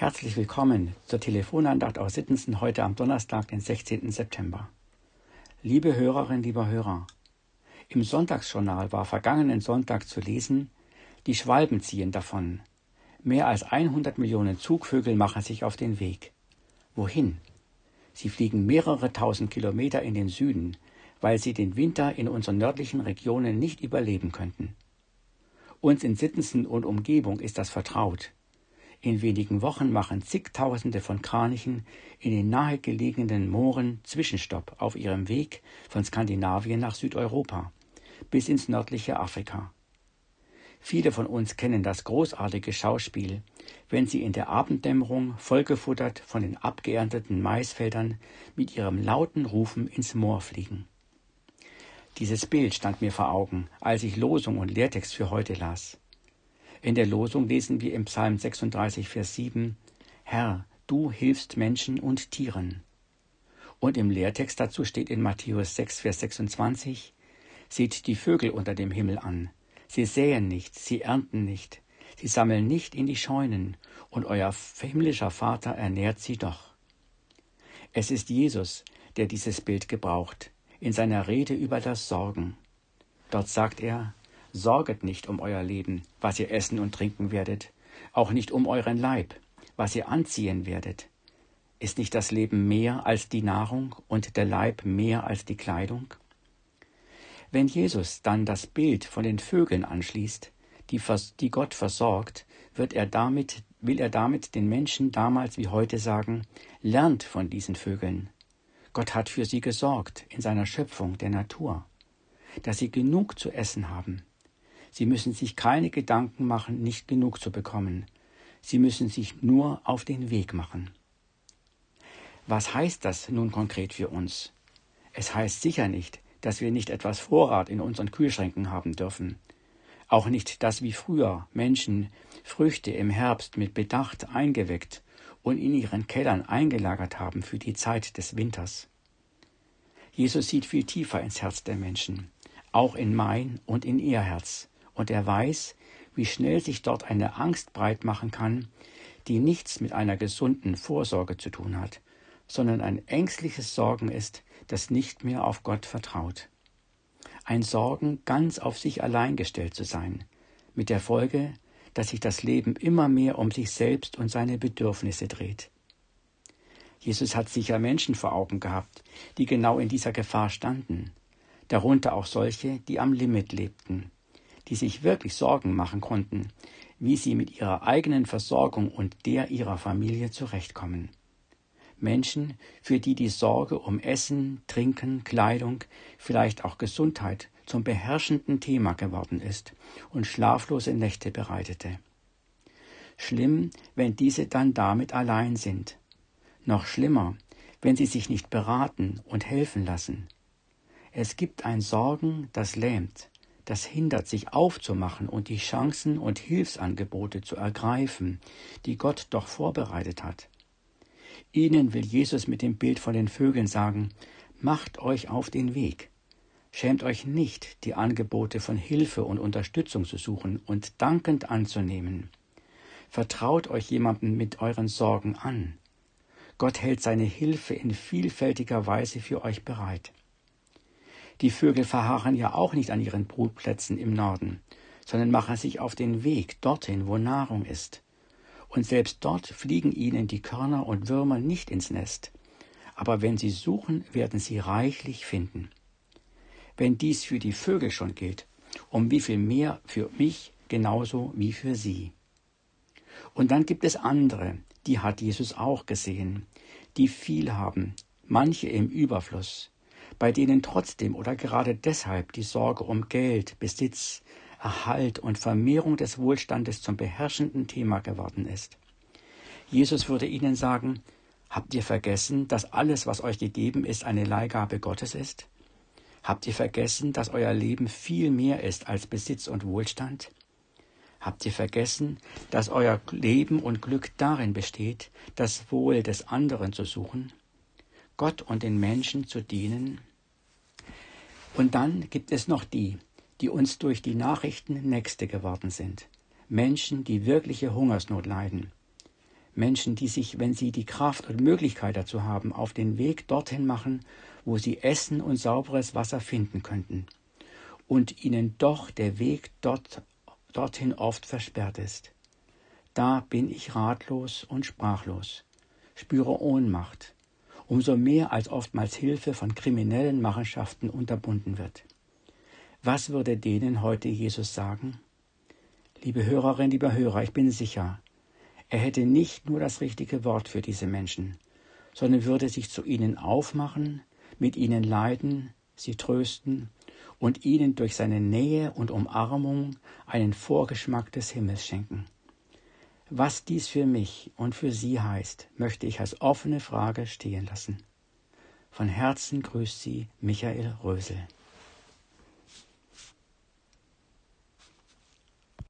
Herzlich willkommen zur Telefonandacht aus Sittensen heute am Donnerstag, den 16. September. Liebe Hörerinnen, lieber Hörer, im Sonntagsjournal war vergangenen Sonntag zu lesen, die Schwalben ziehen davon. Mehr als 100 Millionen Zugvögel machen sich auf den Weg. Wohin? Sie fliegen mehrere tausend Kilometer in den Süden, weil sie den Winter in unseren nördlichen Regionen nicht überleben könnten. Uns in Sittensen und Umgebung ist das vertraut. In wenigen Wochen machen zigtausende von Kranichen in den nahegelegenen Mooren Zwischenstopp auf ihrem Weg von Skandinavien nach Südeuropa bis ins nördliche Afrika. Viele von uns kennen das großartige Schauspiel, wenn sie in der Abenddämmerung vollgefuttert von den abgeernteten Maisfeldern mit ihrem lauten Rufen ins Moor fliegen. Dieses Bild stand mir vor Augen, als ich Losung und Lehrtext für heute las. In der Losung lesen wir im Psalm 36, Vers 7, Herr, du hilfst Menschen und Tieren. Und im Lehrtext dazu steht in Matthäus 6, Vers 26, Seht die Vögel unter dem Himmel an. Sie säen nicht, sie ernten nicht, sie sammeln nicht in die Scheunen, und euer himmlischer Vater ernährt sie doch. Es ist Jesus, der dieses Bild gebraucht, in seiner Rede über das Sorgen. Dort sagt er, Sorget nicht um euer Leben, was ihr essen und trinken werdet, auch nicht um euren Leib, was ihr anziehen werdet. Ist nicht das Leben mehr als die Nahrung und der Leib mehr als die Kleidung? Wenn Jesus dann das Bild von den Vögeln anschließt, die, die Gott versorgt, wird er damit, will er damit den Menschen damals wie heute sagen, lernt von diesen Vögeln. Gott hat für sie gesorgt in seiner Schöpfung der Natur, dass sie genug zu essen haben, Sie müssen sich keine Gedanken machen, nicht genug zu bekommen. Sie müssen sich nur auf den Weg machen. Was heißt das nun konkret für uns? Es heißt sicher nicht, dass wir nicht etwas Vorrat in unseren Kühlschränken haben dürfen. Auch nicht, dass wie früher Menschen Früchte im Herbst mit Bedacht eingeweckt und in ihren Kellern eingelagert haben für die Zeit des Winters. Jesus sieht viel tiefer ins Herz der Menschen, auch in mein und in ihr Herz, und er weiß, wie schnell sich dort eine Angst breit machen kann, die nichts mit einer gesunden Vorsorge zu tun hat, sondern ein ängstliches Sorgen ist, das nicht mehr auf Gott vertraut. Ein Sorgen, ganz auf sich allein gestellt zu sein, mit der Folge, dass sich das Leben immer mehr um sich selbst und seine Bedürfnisse dreht. Jesus hat sicher Menschen vor Augen gehabt, die genau in dieser Gefahr standen, darunter auch solche, die am Limit lebten, die sich wirklich Sorgen machen konnten, wie sie mit ihrer eigenen Versorgung und der ihrer Familie zurechtkommen. Menschen, für die die Sorge um Essen, Trinken, Kleidung, vielleicht auch Gesundheit zum beherrschenden Thema geworden ist und schlaflose Nächte bereitete. Schlimm, wenn diese dann damit allein sind. Noch schlimmer, wenn sie sich nicht beraten und helfen lassen. Es gibt ein Sorgen, das lähmt, das hindert, sich aufzumachen und die Chancen und Hilfsangebote zu ergreifen, die Gott doch vorbereitet hat. Ihnen will Jesus mit dem Bild von den Vögeln sagen, macht euch auf den Weg. Schämt euch nicht, die Angebote von Hilfe und Unterstützung zu suchen und dankend anzunehmen. Vertraut euch jemandem mit euren Sorgen an. Gott hält seine Hilfe in vielfältiger Weise für euch bereit. Die Vögel verharren ja auch nicht an ihren Brutplätzen im Norden, sondern machen sich auf den Weg dorthin, wo Nahrung ist. Und selbst dort fliegen ihnen die Körner und Würmer nicht ins Nest. Aber wenn sie suchen, werden sie reichlich finden. Wenn dies für die Vögel schon gilt, um wie viel mehr für mich genauso wie für sie. Und dann gibt es andere, die hat Jesus auch gesehen, die viel haben, manche im Überfluss, bei denen trotzdem oder gerade deshalb die Sorge um Geld, Besitz, Erhalt und Vermehrung des Wohlstandes zum beherrschenden Thema geworden ist. Jesus würde ihnen sagen, Habt ihr vergessen, dass alles, was euch gegeben ist, eine Leihgabe Gottes ist? Habt ihr vergessen, dass euer Leben viel mehr ist als Besitz und Wohlstand? Habt ihr vergessen, dass euer Leben und Glück darin besteht, das Wohl des anderen zu suchen? Gott und den Menschen zu dienen? Und dann gibt es noch die, die uns durch die Nachrichten Nächste geworden sind. Menschen, die wirkliche Hungersnot leiden. Menschen, die sich, wenn sie die Kraft und Möglichkeit dazu haben, auf den Weg dorthin machen, wo sie Essen und sauberes Wasser finden könnten, und ihnen doch der Weg dort, dorthin oft versperrt ist. Da bin ich ratlos und sprachlos, spüre Ohnmacht, umso mehr als oftmals Hilfe von kriminellen Machenschaften unterbunden wird. Was würde denen heute Jesus sagen? Liebe Hörerin, lieber Hörer, ich bin sicher, er hätte nicht nur das richtige Wort für diese Menschen, sondern würde sich zu ihnen aufmachen, mit ihnen leiden, sie trösten und ihnen durch seine Nähe und Umarmung einen Vorgeschmack des Himmels schenken. Was dies für mich und für Sie heißt, möchte ich als offene Frage stehen lassen. Von Herzen grüßt Sie Michael Rösel.